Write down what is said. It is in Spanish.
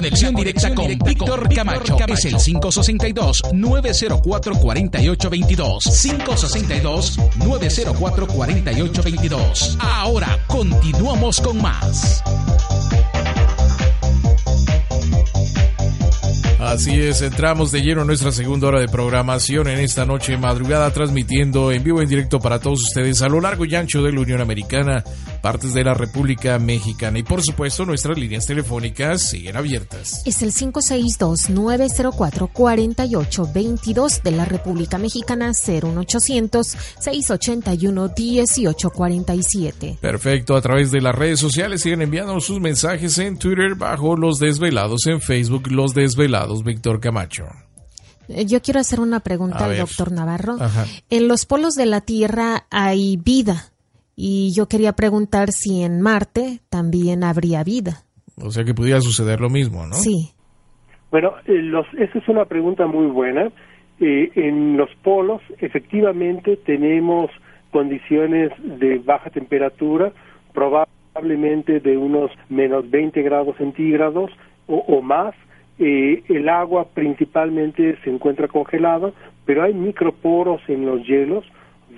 Conexión directa con Víctor Camacho es el 562-904-4822. 562-904-4822. Ahora continuamos con más. Así es, entramos de lleno en nuestra segunda hora de programación en esta noche madrugada, transmitiendo en vivo en directo para todos ustedes a lo largo y ancho de la Unión Americana, partes de la República Mexicana y por supuesto nuestras líneas telefónicas siguen abiertas. Es el 562-904-4822 de la República Mexicana 01800-681-1847. Perfecto, a través de las redes sociales siguen enviando sus mensajes en Twitter bajo Los Desvelados, en Facebook Los Desvelados, Víctor Camacho. Eh, Yo quiero hacer una pregunta al doctor Navarro. Ajá. En los polos de la Tierra hay vida y yo quería preguntar si en Marte también habría vida. O sea que pudiera suceder lo mismo, ¿no? Sí. Bueno, eh, los, esa es una pregunta muy buena. Eh, en los polos, efectivamente, tenemos condiciones de baja temperatura, probablemente de unos menos 20 grados centígrados o, o más. Eh, el agua principalmente se encuentra congelada, pero hay microporos en los hielos